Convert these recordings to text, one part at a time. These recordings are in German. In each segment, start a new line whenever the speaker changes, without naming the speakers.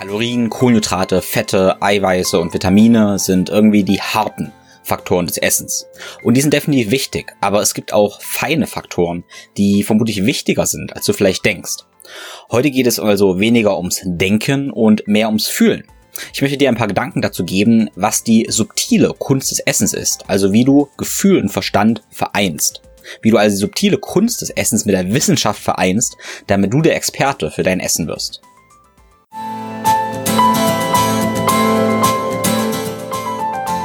Kalorien, Kohlenhydrate, Fette, Eiweiße und Vitamine sind irgendwie die harten Faktoren des Essens. Und die sind definitiv wichtig, aber es gibt auch feine Faktoren, die vermutlich wichtiger sind, als du vielleicht denkst. Heute geht es also weniger ums Denken und mehr ums Fühlen. Ich möchte dir ein paar Gedanken dazu geben, was die subtile Kunst des Essens ist, also wie du Gefühl und Verstand vereinst. Wie du also die subtile Kunst des Essens mit der Wissenschaft vereinst, damit du der Experte für dein Essen wirst.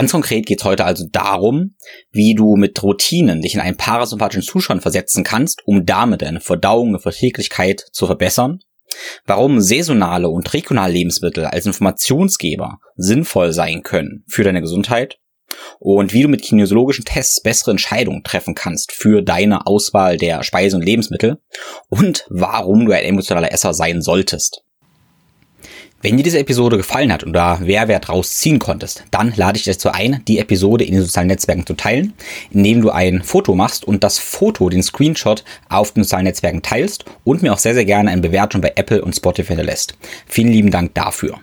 Ganz konkret geht es heute also darum, wie du mit Routinen dich in einen parasympathischen Zustand versetzen kannst, um damit deine Verdauung und Verträglichkeit zu verbessern. Warum saisonale und regionale Lebensmittel als Informationsgeber sinnvoll sein können für deine Gesundheit und wie du mit kinesiologischen Tests bessere Entscheidungen treffen kannst für deine Auswahl der Speisen und Lebensmittel und warum du ein emotionaler Esser sein solltest. Wenn dir diese Episode gefallen hat und da Mehrwert rausziehen konntest, dann lade ich dich dazu ein, die Episode in den sozialen Netzwerken zu teilen, indem du ein Foto machst und das Foto, den Screenshot auf den sozialen Netzwerken teilst und mir auch sehr, sehr gerne eine Bewertung bei Apple und Spotify hinterlässt. Vielen lieben Dank dafür.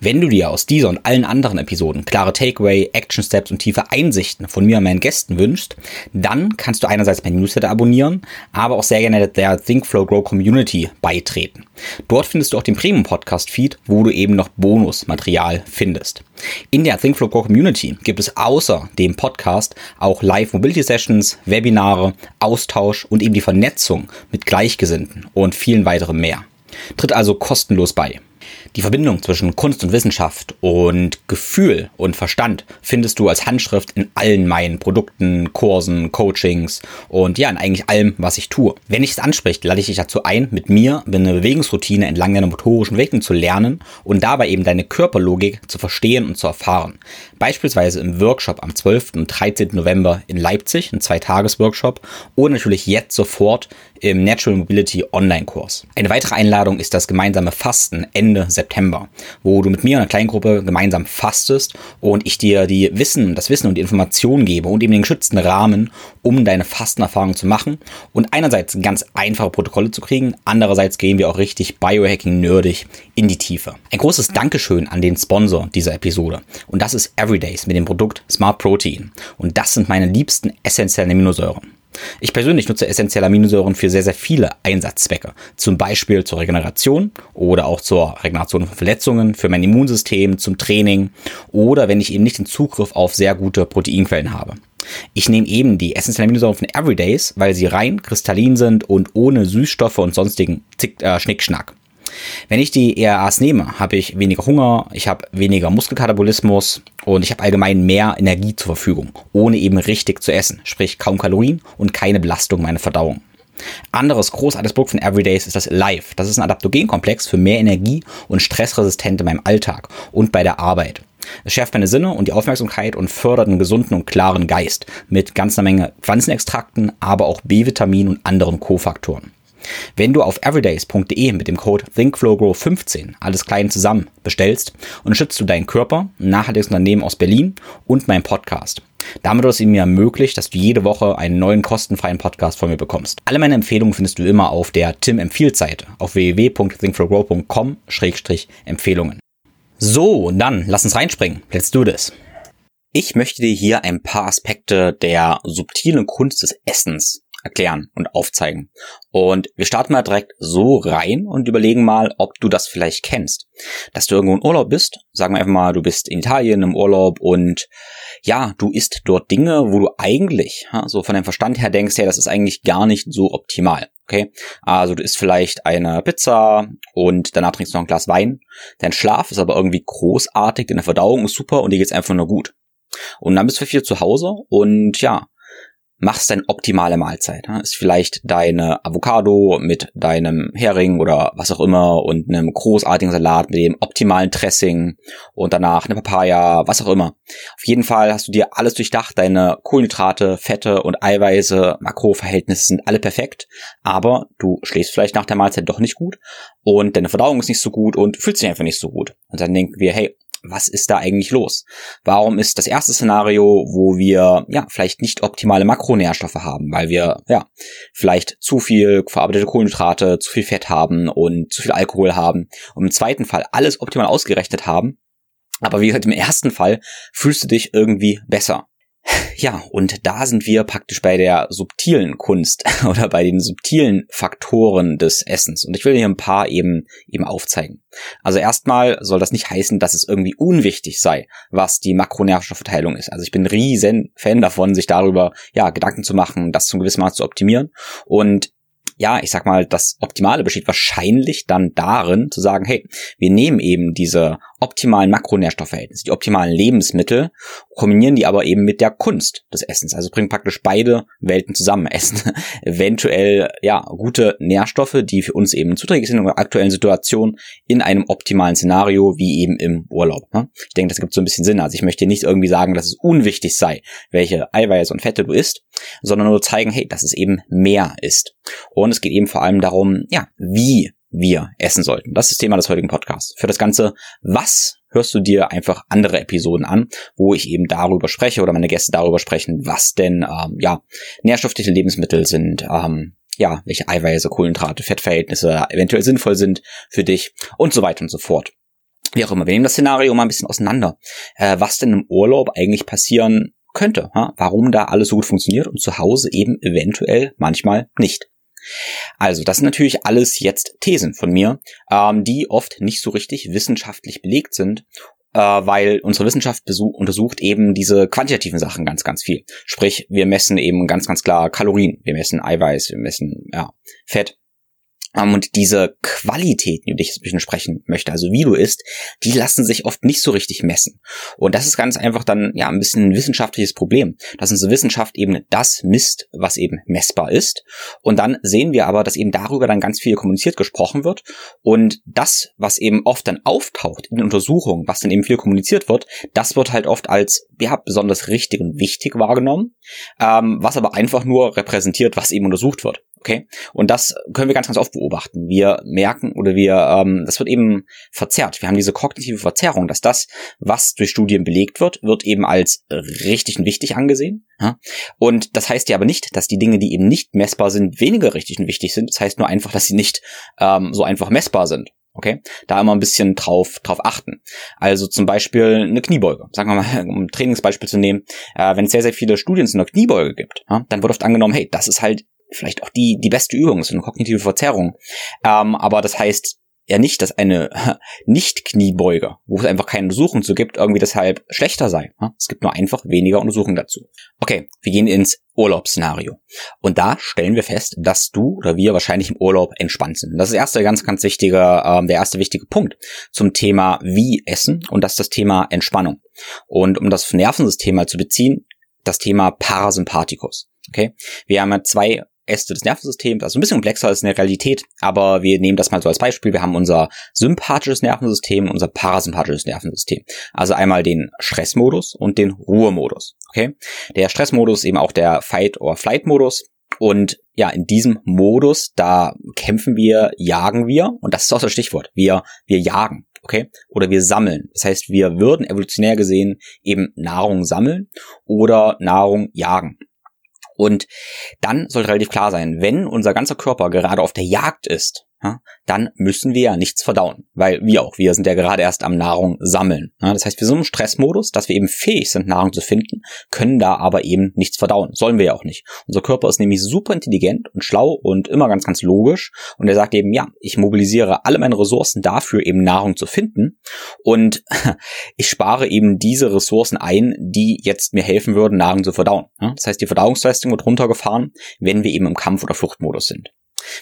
Wenn du dir aus dieser und allen anderen Episoden klare Takeaway, Action Steps und tiefe Einsichten von mir und meinen Gästen wünschst, dann kannst du einerseits mein Newsletter abonnieren, aber auch sehr gerne der Think Flow Grow Community beitreten. Dort findest du auch den Premium Podcast Feed, wo du eben noch Bonusmaterial findest. In der Think Flow Grow Community gibt es außer dem Podcast auch Live Mobility Sessions, Webinare, Austausch und eben die Vernetzung mit Gleichgesinnten und vielen weiteren mehr. Tritt also kostenlos bei. Die Verbindung zwischen Kunst und Wissenschaft und Gefühl und Verstand findest du als Handschrift in allen meinen Produkten, Kursen, Coachings und ja, in eigentlich allem, was ich tue. Wenn dich es anspricht, lade ich dich dazu ein, mit mir eine Bewegungsroutine entlang deiner motorischen Entwicklung zu lernen und dabei eben deine Körperlogik zu verstehen und zu erfahren. Beispielsweise im Workshop am 12. und 13. November in Leipzig, ein Zweitages-Workshop oder natürlich jetzt sofort im Natural Mobility Online-Kurs. Eine weitere Einladung ist das gemeinsame Fasten Ende September, wo du mit mir in einer kleinen Gruppe gemeinsam fastest und ich dir die Wissen, das Wissen und die Informationen gebe und eben den geschützten Rahmen, um deine Fastenerfahrung zu machen und einerseits ganz einfache Protokolle zu kriegen, andererseits gehen wir auch richtig Biohacking-nerdig in die Tiefe. Ein großes Dankeschön an den Sponsor dieser Episode und das ist Everydays mit dem Produkt Smart Protein und das sind meine liebsten essentiellen Aminosäuren. Ich persönlich nutze essentielle Aminosäuren für sehr, sehr viele Einsatzzwecke. Zum Beispiel zur Regeneration oder auch zur Regeneration von Verletzungen, für mein Immunsystem, zum Training oder wenn ich eben nicht den Zugriff auf sehr gute Proteinquellen habe. Ich nehme eben die essentiellen Aminosäuren von Everydays, weil sie rein kristallin sind und ohne Süßstoffe und sonstigen Zick, äh, Schnickschnack. Wenn ich die ERAs nehme, habe ich weniger Hunger, ich habe weniger Muskelkatabolismus und ich habe allgemein mehr Energie zur Verfügung, ohne eben richtig zu essen, sprich kaum Kalorien und keine Belastung meiner Verdauung. Anderes großartiges Produkt von Everydays ist das Live. Das ist ein Adaptogenkomplex für mehr Energie und Stressresistent in meinem Alltag und bei der Arbeit. Es schärft meine Sinne und die Aufmerksamkeit und fördert einen gesunden und klaren Geist mit ganzer Menge Pflanzenextrakten, aber auch B-Vitamin und anderen Kofaktoren. Wenn du auf everydays.de mit dem Code ThinkFlowGrow15 alles klein zusammen bestellst, unterstützt du deinen Körper, ein nachhaltiges Unternehmen aus Berlin und meinen Podcast. Damit ist es mir ermöglicht, dass du jede Woche einen neuen kostenfreien Podcast von mir bekommst. Alle meine Empfehlungen findest du immer auf der Tim Empfiehlt Seite auf www.thinkflowgrow.com-empfehlungen. So, dann lass uns reinspringen. Let's do this. Ich möchte dir hier ein paar Aspekte der subtilen Kunst des Essens erklären und aufzeigen. Und wir starten mal direkt so rein und überlegen mal, ob du das vielleicht kennst. Dass du irgendwo in Urlaub bist, sagen wir einfach mal, du bist in Italien im Urlaub und ja, du isst dort Dinge, wo du eigentlich, so von deinem Verstand her denkst, ja, das ist eigentlich gar nicht so optimal. Okay, also du isst vielleicht eine Pizza und danach trinkst du noch ein Glas Wein. Dein Schlaf ist aber irgendwie großartig, deine Verdauung ist super und dir geht's einfach nur gut. Und dann bist du wieder zu Hause und ja, machst deine optimale Mahlzeit. Ist vielleicht deine Avocado mit deinem Hering oder was auch immer und einem großartigen Salat mit dem optimalen Dressing und danach eine Papaya, was auch immer. Auf jeden Fall hast du dir alles durchdacht, deine Kohlenhydrate, Fette und Eiweiße, Makroverhältnisse sind alle perfekt, aber du schläfst vielleicht nach der Mahlzeit doch nicht gut und deine Verdauung ist nicht so gut und fühlst dich einfach nicht so gut. Und dann denken wir, hey, was ist da eigentlich los? Warum ist das erste Szenario, wo wir ja vielleicht nicht optimale Makronährstoffe haben, weil wir ja vielleicht zu viel verarbeitete Kohlenhydrate, zu viel Fett haben und zu viel Alkohol haben und im zweiten Fall alles optimal ausgerechnet haben. Aber wie gesagt, im ersten Fall fühlst du dich irgendwie besser. Ja, und da sind wir praktisch bei der subtilen Kunst oder bei den subtilen Faktoren des Essens. Und ich will hier ein paar eben, eben aufzeigen. Also erstmal soll das nicht heißen, dass es irgendwie unwichtig sei, was die Makronährstoffverteilung ist. Also ich bin riesen Fan davon, sich darüber, ja, Gedanken zu machen, das zum gewissen Maß zu optimieren. Und ja, ich sag mal, das Optimale besteht wahrscheinlich dann darin, zu sagen, hey, wir nehmen eben diese optimalen Makronährstoffverhältnisse, die optimalen Lebensmittel, kombinieren die aber eben mit der Kunst des Essens. Also bringen praktisch beide Welten zusammen. Essen eventuell, ja, gute Nährstoffe, die für uns eben zuträglich sind in der aktuellen Situation in einem optimalen Szenario, wie eben im Urlaub. Ne? Ich denke, das gibt so ein bisschen Sinn. Also ich möchte nicht irgendwie sagen, dass es unwichtig sei, welche Eiweiße und Fette du isst, sondern nur zeigen, hey, dass es eben mehr ist. Und es geht eben vor allem darum, ja, wie wir essen sollten. Das ist das Thema des heutigen Podcasts. Für das Ganze, was hörst du dir einfach andere Episoden an, wo ich eben darüber spreche oder meine Gäste darüber sprechen, was denn ähm, ja nährstoffliche Lebensmittel sind, ähm, ja, welche Eiweiße, Kohlenhydrate, Fettverhältnisse eventuell sinnvoll sind für dich und so weiter und so fort. Wie auch immer, wir nehmen das Szenario mal ein bisschen auseinander. Äh, was denn im Urlaub eigentlich passieren könnte, warum da alles so gut funktioniert und zu Hause eben eventuell manchmal nicht. Also, das sind natürlich alles jetzt Thesen von mir, ähm, die oft nicht so richtig wissenschaftlich belegt sind äh, weil unsere Wissenschaft untersucht eben diese quantitativen Sachen ganz, ganz viel. Sprich, wir messen eben ganz, ganz klar Kalorien, wir messen Eiweiß, wir messen ja, Fett und diese Qualitäten, über die ich ein bisschen sprechen möchte, also wie du isst, die lassen sich oft nicht so richtig messen. Und das ist ganz einfach dann ja ein bisschen ein wissenschaftliches Problem, dass unsere Wissenschaft eben das misst, was eben messbar ist. Und dann sehen wir aber, dass eben darüber dann ganz viel kommuniziert gesprochen wird. Und das, was eben oft dann auftaucht in Untersuchungen, was dann eben viel kommuniziert wird, das wird halt oft als ja, besonders richtig und wichtig wahrgenommen, ähm, was aber einfach nur repräsentiert, was eben untersucht wird. Okay? Und das können wir ganz, ganz oft beobachten. Wir merken oder wir, ähm, das wird eben verzerrt. Wir haben diese kognitive Verzerrung, dass das, was durch Studien belegt wird, wird eben als richtig und wichtig angesehen. Und das heißt ja aber nicht, dass die Dinge, die eben nicht messbar sind, weniger richtig und wichtig sind. Das heißt nur einfach, dass sie nicht ähm, so einfach messbar sind. Okay, da immer ein bisschen drauf, drauf achten. Also zum Beispiel eine Kniebeuge. Sagen wir mal, um ein Trainingsbeispiel zu nehmen, äh, wenn es sehr, sehr viele Studien zu einer Kniebeuge gibt, ja, dann wird oft angenommen, hey, das ist halt vielleicht auch die, die beste Übung, so eine kognitive Verzerrung. Ähm, aber das heißt ja nicht, dass eine Nicht-Kniebeuge, wo es einfach keine Untersuchung zu gibt, irgendwie deshalb schlechter sei. Es gibt nur einfach weniger Untersuchungen dazu. Okay, wir gehen ins Urlaubsszenario. Und da stellen wir fest, dass du oder wir wahrscheinlich im Urlaub entspannt sind. Das ist der erste ganz, ganz wichtige, ähm, der erste wichtige Punkt zum Thema wie essen und das ist das Thema Entspannung. Und um das Nervensystem mal zu beziehen, das Thema Parasympathikus. Okay, wir haben ja zwei Äste des Nervensystems, also ein bisschen komplexer als in der Realität, aber wir nehmen das mal so als Beispiel. Wir haben unser sympathisches Nervensystem unser parasympathisches Nervensystem. Also einmal den Stressmodus und den Ruhemodus. Okay? Der Stressmodus ist eben auch der Fight- or Flight-Modus. Und ja, in diesem Modus, da kämpfen wir, jagen wir, und das ist auch das Stichwort. Wir, wir jagen, okay? Oder wir sammeln. Das heißt, wir würden evolutionär gesehen eben Nahrung sammeln oder Nahrung jagen. Und dann sollte relativ klar sein, wenn unser ganzer Körper gerade auf der Jagd ist, ja, dann müssen wir ja nichts verdauen, weil wir auch, wir sind ja gerade erst am Nahrung sammeln. Ja, das heißt, wir sind im Stressmodus, dass wir eben fähig sind, Nahrung zu finden, können da aber eben nichts verdauen. Sollen wir ja auch nicht. Unser Körper ist nämlich super intelligent und schlau und immer ganz, ganz logisch und er sagt eben, ja, ich mobilisiere alle meine Ressourcen dafür, eben Nahrung zu finden und ich spare eben diese Ressourcen ein, die jetzt mir helfen würden, Nahrung zu verdauen. Ja, das heißt, die Verdauungsleistung wird runtergefahren, wenn wir eben im Kampf- oder Fluchtmodus sind.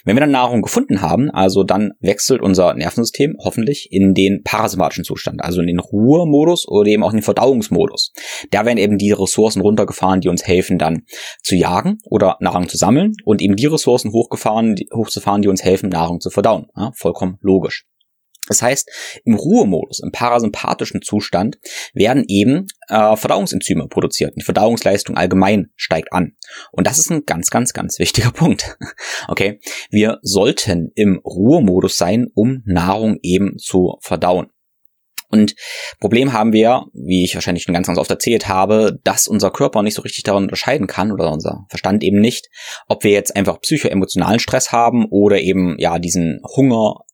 Wenn wir dann Nahrung gefunden haben, also dann wechselt unser Nervensystem hoffentlich in den parasympathischen Zustand, also in den Ruhemodus oder eben auch in den Verdauungsmodus. Da werden eben die Ressourcen runtergefahren, die uns helfen dann zu jagen oder Nahrung zu sammeln und eben die Ressourcen hochgefahren, hochzufahren, die uns helfen, Nahrung zu verdauen. Ja, vollkommen logisch. Das heißt, im Ruhemodus, im parasympathischen Zustand, werden eben äh, Verdauungsenzyme produziert. Die Verdauungsleistung allgemein steigt an. Und das ist ein ganz, ganz, ganz wichtiger Punkt. Okay, wir sollten im Ruhemodus sein, um Nahrung eben zu verdauen. Und Problem haben wir, wie ich wahrscheinlich schon ganz, ganz oft erzählt habe, dass unser Körper nicht so richtig daran unterscheiden kann oder unser Verstand eben nicht, ob wir jetzt einfach psychoemotionalen Stress haben oder eben ja diesen Hunger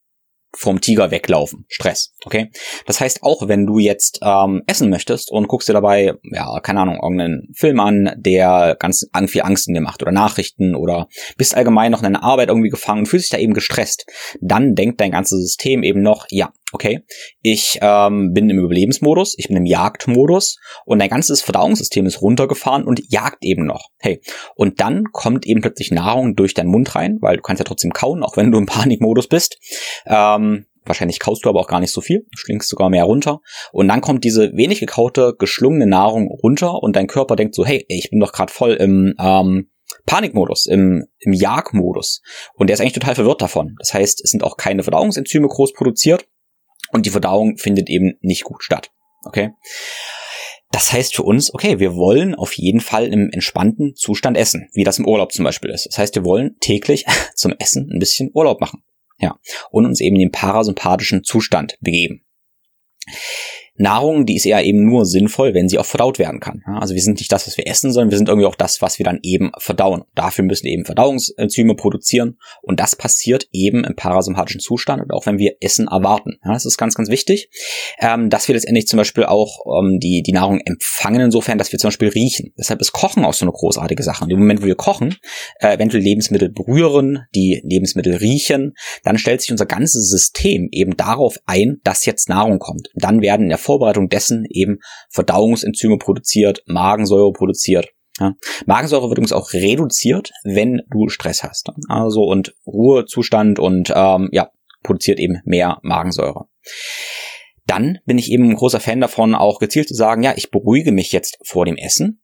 vom Tiger weglaufen. Stress. Okay? Das heißt, auch wenn du jetzt ähm, essen möchtest und guckst dir dabei, ja, keine Ahnung, irgendeinen Film an, der ganz viel Angst in dir macht oder Nachrichten oder bist allgemein noch in deiner Arbeit irgendwie gefangen, fühlst dich da eben gestresst, dann denkt dein ganzes System eben noch, ja, okay, ich ähm, bin im Überlebensmodus, ich bin im Jagdmodus und dein ganzes Verdauungssystem ist runtergefahren und jagt eben noch. Hey, und dann kommt eben plötzlich Nahrung durch deinen Mund rein, weil du kannst ja trotzdem kauen, auch wenn du im Panikmodus bist. Ähm, Wahrscheinlich kaust du aber auch gar nicht so viel, schlingst sogar mehr runter. Und dann kommt diese wenig gekaute, geschlungene Nahrung runter und dein Körper denkt so, hey, ich bin doch gerade voll im ähm, Panikmodus, im, im Jagdmodus. Und der ist eigentlich total verwirrt davon. Das heißt, es sind auch keine Verdauungsenzyme groß produziert und die Verdauung findet eben nicht gut statt. Okay? Das heißt für uns, okay, wir wollen auf jeden Fall im entspannten Zustand essen, wie das im Urlaub zum Beispiel ist. Das heißt, wir wollen täglich zum Essen ein bisschen Urlaub machen. Ja. Und uns eben den parasympathischen Zustand begeben. Nahrung, die ist eher eben nur sinnvoll, wenn sie auch verdaut werden kann. Also wir sind nicht das, was wir essen, sondern wir sind irgendwie auch das, was wir dann eben verdauen. Dafür müssen eben Verdauungsenzyme produzieren und das passiert eben im parasympathischen Zustand und auch wenn wir Essen erwarten. das ist ganz, ganz wichtig, ähm, dass wir letztendlich zum Beispiel auch ähm, die, die Nahrung empfangen insofern, dass wir zum Beispiel riechen. Deshalb ist Kochen auch so eine großartige Sache. Dem Moment, wo wir kochen, äh, eventuell Lebensmittel berühren, die Lebensmittel riechen, dann stellt sich unser ganzes System eben darauf ein, dass jetzt Nahrung kommt. Dann werden in der Vorbereitung dessen eben Verdauungsenzyme produziert, Magensäure produziert. Ja. Magensäure wird übrigens auch reduziert, wenn du Stress hast. Also und Ruhezustand und ähm, ja, produziert eben mehr Magensäure. Dann bin ich eben ein großer Fan davon, auch gezielt zu sagen, ja, ich beruhige mich jetzt vor dem Essen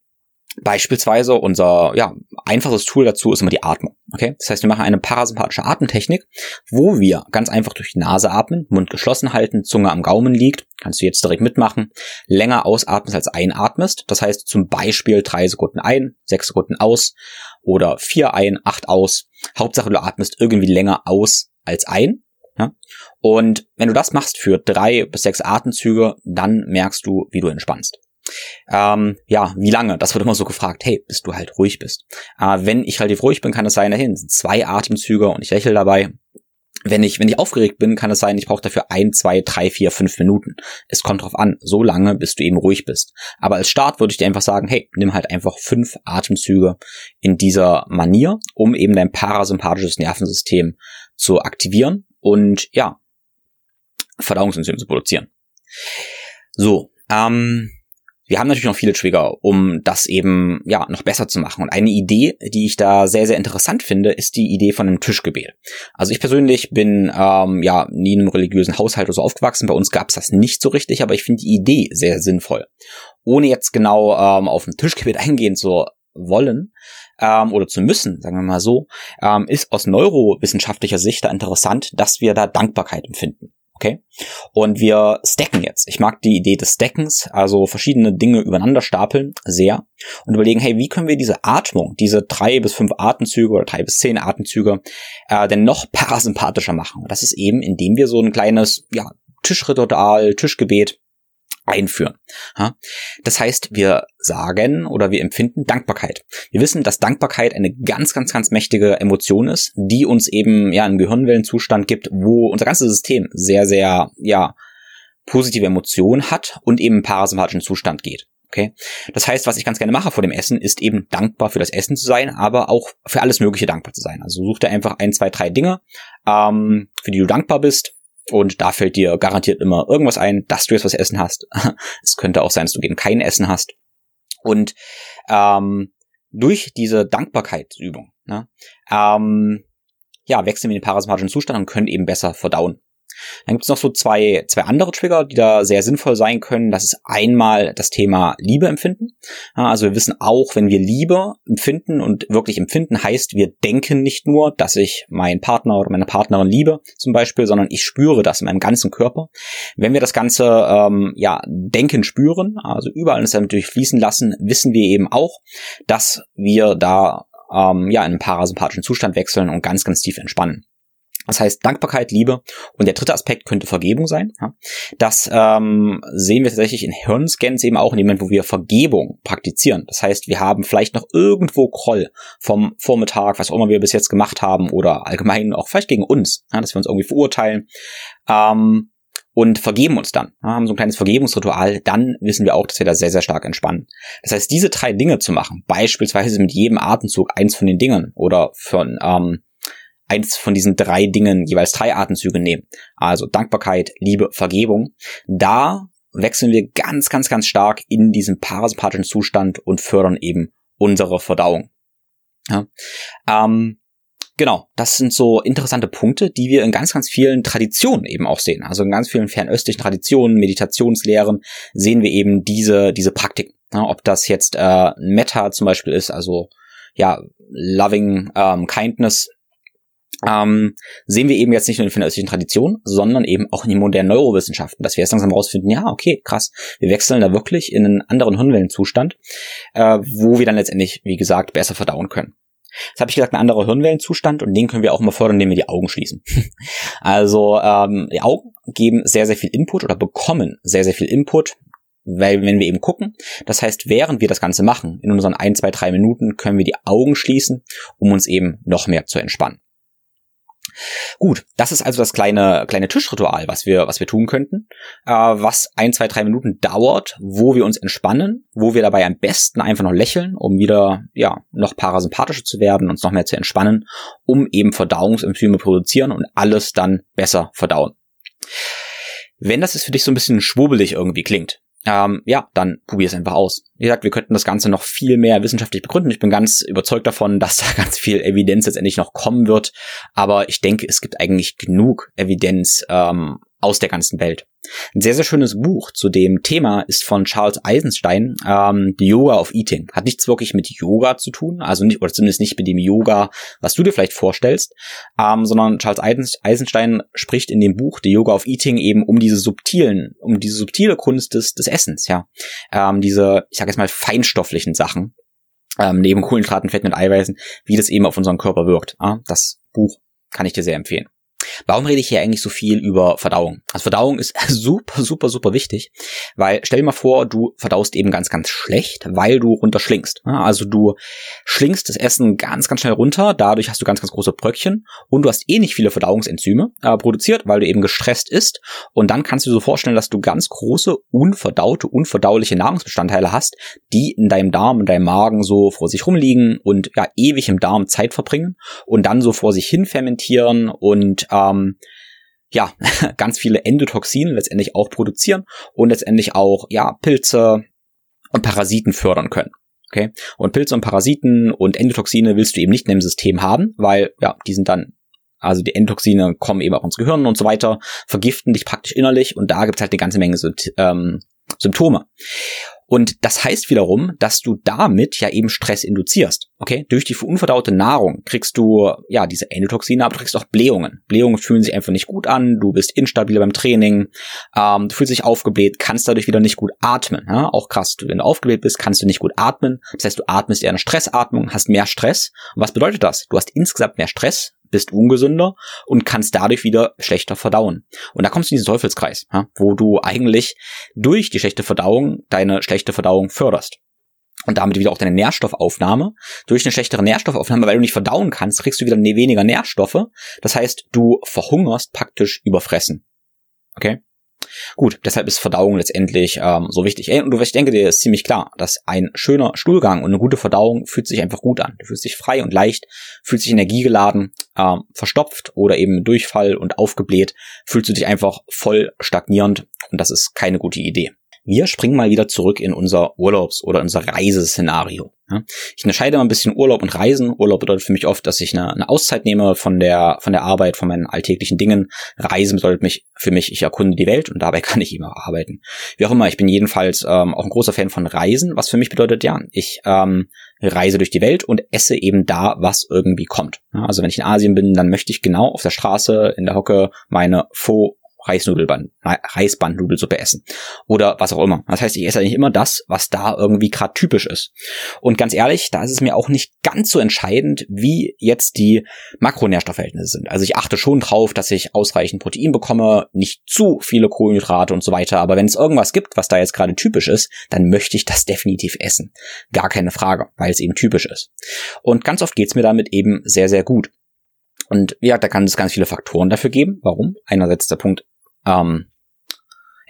Beispielsweise unser ja, einfaches Tool dazu ist immer die Atmung. Okay? Das heißt, wir machen eine parasympathische Atemtechnik, wo wir ganz einfach durch die Nase atmen, Mund geschlossen halten, Zunge am Gaumen liegt, kannst du jetzt direkt mitmachen, länger ausatmest als einatmest. Das heißt zum Beispiel drei Sekunden ein, sechs Sekunden aus oder vier ein, acht aus. Hauptsache du atmest irgendwie länger aus als ein. Ja? Und wenn du das machst für drei bis sechs Atemzüge, dann merkst du, wie du entspannst. Ähm, ja, wie lange? Das wird immer so gefragt. Hey, bis du halt ruhig bist. Äh, wenn ich relativ ruhig bin, kann es sein, dahin sind zwei Atemzüge und ich lächle dabei. Wenn ich, wenn ich aufgeregt bin, kann es sein, ich brauche dafür ein, zwei, drei, vier, fünf Minuten. Es kommt drauf an, so lange, bis du eben ruhig bist. Aber als Start würde ich dir einfach sagen, hey, nimm halt einfach fünf Atemzüge in dieser Manier, um eben dein parasympathisches Nervensystem zu aktivieren und ja, Verdauungsenzyme zu produzieren. So, ähm, wir haben natürlich noch viele Trigger, um das eben ja noch besser zu machen. Und eine Idee, die ich da sehr, sehr interessant finde, ist die Idee von einem Tischgebet. Also ich persönlich bin ähm, ja nie in einem religiösen Haushalt oder so aufgewachsen. Bei uns gab es das nicht so richtig, aber ich finde die Idee sehr sinnvoll. Ohne jetzt genau ähm, auf ein Tischgebet eingehen zu wollen ähm, oder zu müssen, sagen wir mal so, ähm, ist aus neurowissenschaftlicher Sicht da interessant, dass wir da Dankbarkeit empfinden. Okay? Und wir stacken jetzt. Ich mag die Idee des Stackens, also verschiedene Dinge übereinander stapeln, sehr. Und überlegen, hey, wie können wir diese Atmung, diese drei bis fünf Atemzüge oder drei bis zehn Atemzüge, äh, denn noch parasympathischer machen? Und das ist eben, indem wir so ein kleines, ja, Tischritual, Tischgebet einführen. Das heißt, wir sagen oder wir empfinden Dankbarkeit. Wir wissen, dass Dankbarkeit eine ganz, ganz, ganz mächtige Emotion ist, die uns eben ja einen Gehirnwellenzustand gibt, wo unser ganzes System sehr, sehr ja positive Emotionen hat und eben im parasympathischen Zustand geht. Okay. Das heißt, was ich ganz gerne mache vor dem Essen, ist eben dankbar für das Essen zu sein, aber auch für alles Mögliche dankbar zu sein. Also such dir einfach ein, zwei, drei Dinge, ähm, für die du dankbar bist und da fällt dir garantiert immer irgendwas ein, dass du jetzt was essen hast. es könnte auch sein, dass du eben kein Essen hast. Und ähm, durch diese Dankbarkeitsübung, ne, ähm, ja, wechseln wir den parasympathischen Zustand und können eben besser verdauen. Dann gibt es noch so zwei, zwei andere Trigger, die da sehr sinnvoll sein können. Das ist einmal das Thema Liebe empfinden. Also wir wissen auch, wenn wir Liebe empfinden und wirklich empfinden, heißt, wir denken nicht nur, dass ich meinen Partner oder meine Partnerin liebe, zum Beispiel, sondern ich spüre das in meinem ganzen Körper. Wenn wir das Ganze ähm, ja denken, spüren, also überall das natürlich fließen lassen, wissen wir eben auch, dass wir da ähm, ja in einen parasympathischen Zustand wechseln und ganz, ganz tief entspannen. Das heißt Dankbarkeit, Liebe und der dritte Aspekt könnte Vergebung sein. Das ähm, sehen wir tatsächlich in Hirnscans eben auch in dem Moment, wo wir Vergebung praktizieren. Das heißt, wir haben vielleicht noch irgendwo Kroll vom Vormittag, was auch immer wir bis jetzt gemacht haben oder allgemein auch vielleicht gegen uns, ja, dass wir uns irgendwie verurteilen. Ähm, und vergeben uns dann, ja, haben so ein kleines Vergebungsritual, dann wissen wir auch, dass wir da sehr, sehr stark entspannen. Das heißt, diese drei Dinge zu machen, beispielsweise mit jedem Atemzug eins von den Dingen oder von ähm, eins von diesen drei Dingen, jeweils drei Atemzüge nehmen, also Dankbarkeit, Liebe, Vergebung, da wechseln wir ganz, ganz, ganz stark in diesen parasympathischen Zustand und fördern eben unsere Verdauung. Ja. Ähm, genau, das sind so interessante Punkte, die wir in ganz, ganz vielen Traditionen eben auch sehen. Also in ganz vielen fernöstlichen Traditionen, Meditationslehren sehen wir eben diese, diese Praktiken. Ja, ob das jetzt äh, Metta zum Beispiel ist, also ja, Loving ähm, Kindness ähm, sehen wir eben jetzt nicht nur in den östlichen Traditionen, sondern eben auch in den modernen Neurowissenschaften, dass wir jetzt langsam rausfinden, ja, okay, krass, wir wechseln da wirklich in einen anderen Hirnwellenzustand, äh, wo wir dann letztendlich, wie gesagt, besser verdauen können. Jetzt habe ich gesagt, ein anderer Hirnwellenzustand und den können wir auch mal fördern, indem wir die Augen schließen. also ähm, die Augen geben sehr, sehr viel Input oder bekommen sehr, sehr viel Input, weil wenn wir eben gucken, das heißt, während wir das Ganze machen, in unseren ein, zwei, drei Minuten, können wir die Augen schließen, um uns eben noch mehr zu entspannen. Gut, das ist also das kleine, kleine Tischritual, was wir, was wir tun könnten, äh, was ein, zwei, drei Minuten dauert, wo wir uns entspannen, wo wir dabei am besten einfach noch lächeln, um wieder, ja, noch parasympathischer zu werden, uns noch mehr zu entspannen, um eben Verdauungsenzyme produzieren und alles dann besser verdauen. Wenn das jetzt für dich so ein bisschen schwurbelig irgendwie klingt, ähm, ja, dann probier es einfach aus. Wie gesagt, wir könnten das Ganze noch viel mehr wissenschaftlich begründen. Ich bin ganz überzeugt davon, dass da ganz viel Evidenz jetzt endlich noch kommen wird. Aber ich denke, es gibt eigentlich genug Evidenz ähm, aus der ganzen Welt. Ein sehr, sehr schönes Buch zu dem Thema ist von Charles Eisenstein, ähm, The Yoga of Eating. Hat nichts wirklich mit Yoga zu tun, also nicht, oder zumindest nicht mit dem Yoga, was du dir vielleicht vorstellst, ähm, sondern Charles Eisenstein spricht in dem Buch The Yoga of Eating eben um diese subtilen, um diese subtile Kunst des, des Essens, ja. Ähm, diese, ich sage jetzt mal, feinstofflichen Sachen, ähm, neben Kohlenhydraten, Fetten und Eiweißen, wie das eben auf unseren Körper wirkt. Ja? Das Buch kann ich dir sehr empfehlen. Warum rede ich hier eigentlich so viel über Verdauung? Also Verdauung ist super, super, super wichtig, weil stell dir mal vor, du verdaust eben ganz, ganz schlecht, weil du runterschlingst. Also du schlingst das Essen ganz, ganz schnell runter, dadurch hast du ganz, ganz große Bröckchen und du hast eh nicht viele Verdauungsenzyme äh, produziert, weil du eben gestresst isst und dann kannst du dir so vorstellen, dass du ganz große, unverdaute, unverdauliche Nahrungsbestandteile hast, die in deinem Darm, in deinem Magen so vor sich rumliegen und ja ewig im Darm Zeit verbringen und dann so vor sich hin fermentieren und ähm, ja, ganz viele Endotoxine letztendlich auch produzieren und letztendlich auch, ja, Pilze und Parasiten fördern können. Okay? Und Pilze und Parasiten und Endotoxine willst du eben nicht in dem System haben, weil, ja, die sind dann also die Endotoxine kommen eben auch ins Gehirn und so weiter, vergiften dich praktisch innerlich und da gibt es halt eine ganze Menge ähm, Symptome. Und das heißt wiederum, dass du damit ja eben Stress induzierst. Okay? Durch die unverdaute Nahrung kriegst du ja diese Endotoxine, aber du kriegst auch Blähungen. Blähungen fühlen sich einfach nicht gut an, du bist instabil beim Training, ähm, du fühlst dich aufgebläht, kannst dadurch wieder nicht gut atmen. Ja? Auch krass, wenn du aufgebläht bist, kannst du nicht gut atmen. Das heißt, du atmest eher eine Stressatmung, hast mehr Stress. Und was bedeutet das? Du hast insgesamt mehr Stress, bist ungesünder und kannst dadurch wieder schlechter verdauen. Und da kommst du in diesen Teufelskreis, ja, wo du eigentlich durch die schlechte Verdauung deine schlechte Verdauung förderst. Und damit wieder auch deine Nährstoffaufnahme. Durch eine schlechtere Nährstoffaufnahme, weil du nicht verdauen kannst, kriegst du wieder weniger Nährstoffe. Das heißt, du verhungerst praktisch überfressen. Okay? Gut, deshalb ist Verdauung letztendlich ähm, so wichtig. Und ich denke, dir ist ziemlich klar, dass ein schöner Stuhlgang und eine gute Verdauung fühlt sich einfach gut an. Du fühlst dich frei und leicht, fühlst dich energiegeladen, ähm, verstopft oder eben Durchfall und aufgebläht, fühlst du dich einfach voll stagnierend und das ist keine gute Idee. Wir springen mal wieder zurück in unser Urlaubs- oder unser Reiseszenario. Ich unterscheide mal ein bisschen Urlaub und Reisen. Urlaub bedeutet für mich oft, dass ich eine, Auszeit nehme von der, von der Arbeit, von meinen alltäglichen Dingen. Reisen bedeutet mich, für mich, ich erkunde die Welt und dabei kann ich immer arbeiten. Wie auch immer, ich bin jedenfalls ähm, auch ein großer Fan von Reisen, was für mich bedeutet, ja, ich ähm, reise durch die Welt und esse eben da, was irgendwie kommt. Also wenn ich in Asien bin, dann möchte ich genau auf der Straße in der Hocke meine Faux Reisbandnudelsuppe essen oder was auch immer. Das heißt, ich esse eigentlich immer das, was da irgendwie gerade typisch ist. Und ganz ehrlich, da ist es mir auch nicht ganz so entscheidend, wie jetzt die Makronährstoffverhältnisse sind. Also ich achte schon drauf, dass ich ausreichend Protein bekomme, nicht zu viele Kohlenhydrate und so weiter. Aber wenn es irgendwas gibt, was da jetzt gerade typisch ist, dann möchte ich das definitiv essen. Gar keine Frage, weil es eben typisch ist. Und ganz oft geht's mir damit eben sehr, sehr gut. Und ja, da kann es ganz viele Faktoren dafür geben. Warum? Einerseits der Punkt ähm,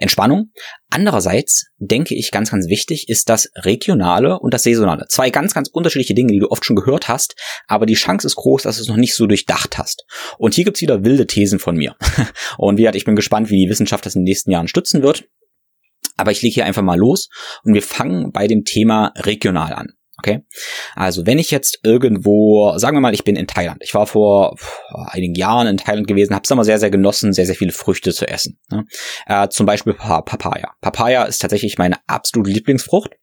Entspannung. Andererseits denke ich ganz, ganz wichtig ist das Regionale und das Saisonale. Zwei ganz, ganz unterschiedliche Dinge, die du oft schon gehört hast, aber die Chance ist groß, dass du es noch nicht so durchdacht hast. Und hier gibt's wieder wilde Thesen von mir. Und wie gesagt, ich bin gespannt, wie die Wissenschaft das in den nächsten Jahren stützen wird. Aber ich lege hier einfach mal los und wir fangen bei dem Thema regional an. Okay. Also wenn ich jetzt irgendwo, sagen wir mal, ich bin in Thailand. Ich war vor einigen Jahren in Thailand gewesen, habe es immer sehr, sehr genossen, sehr, sehr viele Früchte zu essen. Ne? Äh, zum Beispiel Papaya. Papaya ist tatsächlich meine absolute Lieblingsfrucht.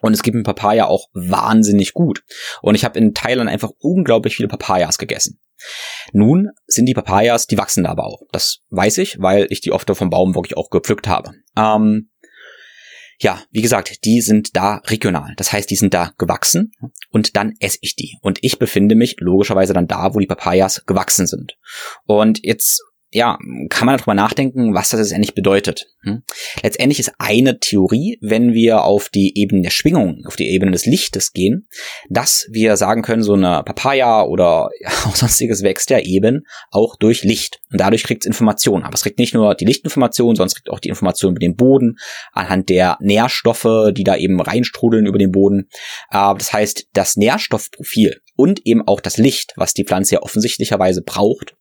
Und es gibt in Papaya auch wahnsinnig gut. Und ich habe in Thailand einfach unglaublich viele Papayas gegessen. Nun sind die Papayas, die wachsen da aber auch. Das weiß ich, weil ich die oft vom Baum wirklich auch gepflückt habe. Ähm, ja, wie gesagt, die sind da regional. Das heißt, die sind da gewachsen und dann esse ich die. Und ich befinde mich logischerweise dann da, wo die Papayas gewachsen sind. Und jetzt ja, kann man darüber nachdenken, was das letztendlich bedeutet. Hm? Letztendlich ist eine Theorie, wenn wir auf die Ebene der Schwingung, auf die Ebene des Lichtes gehen, dass wir sagen können, so eine Papaya oder auch sonstiges wächst ja eben auch durch Licht. Und dadurch kriegt es Informationen. Aber es kriegt nicht nur die Lichtinformation, sondern es kriegt auch die Information über den Boden, anhand der Nährstoffe, die da eben reinstrudeln über den Boden. Das heißt, das Nährstoffprofil und eben auch das Licht, was die Pflanze ja offensichtlicherweise braucht,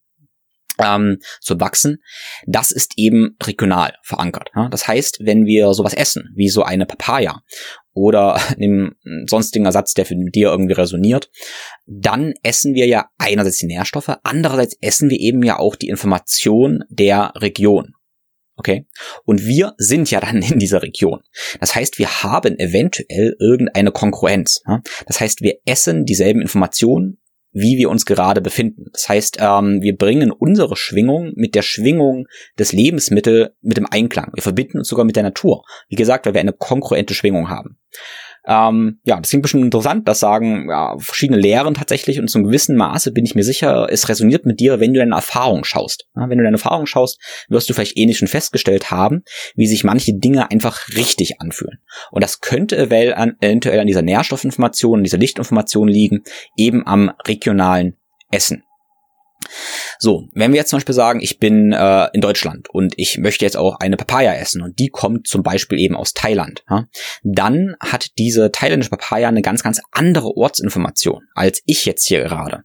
ähm, zu wachsen, das ist eben regional verankert. Ja? Das heißt, wenn wir sowas essen, wie so eine Papaya oder einem sonstigen Ersatz, der für dir irgendwie resoniert, dann essen wir ja einerseits die Nährstoffe, andererseits essen wir eben ja auch die Information der Region. Okay? Und wir sind ja dann in dieser Region. Das heißt, wir haben eventuell irgendeine Konkurrenz. Das heißt, wir essen dieselben Informationen, wie wir uns gerade befinden. Das heißt, ähm, wir bringen unsere Schwingung mit der Schwingung des Lebensmittels mit dem Einklang. Wir verbinden uns sogar mit der Natur. Wie gesagt, weil wir eine konkurrente Schwingung haben. Ähm, ja, das klingt bestimmt interessant, das sagen ja, verschiedene Lehren tatsächlich und zum gewissen Maße bin ich mir sicher, es resoniert mit dir, wenn du deine Erfahrung schaust. Ja, wenn du deine Erfahrung schaust, wirst du vielleicht ähnlich schon festgestellt haben, wie sich manche Dinge einfach richtig anfühlen. Und das könnte eventuell an dieser Nährstoffinformation, dieser Lichtinformation liegen, eben am regionalen Essen. So, wenn wir jetzt zum Beispiel sagen, ich bin äh, in Deutschland und ich möchte jetzt auch eine Papaya essen und die kommt zum Beispiel eben aus Thailand, ja, dann hat diese thailändische Papaya eine ganz, ganz andere Ortsinformation als ich jetzt hier gerade.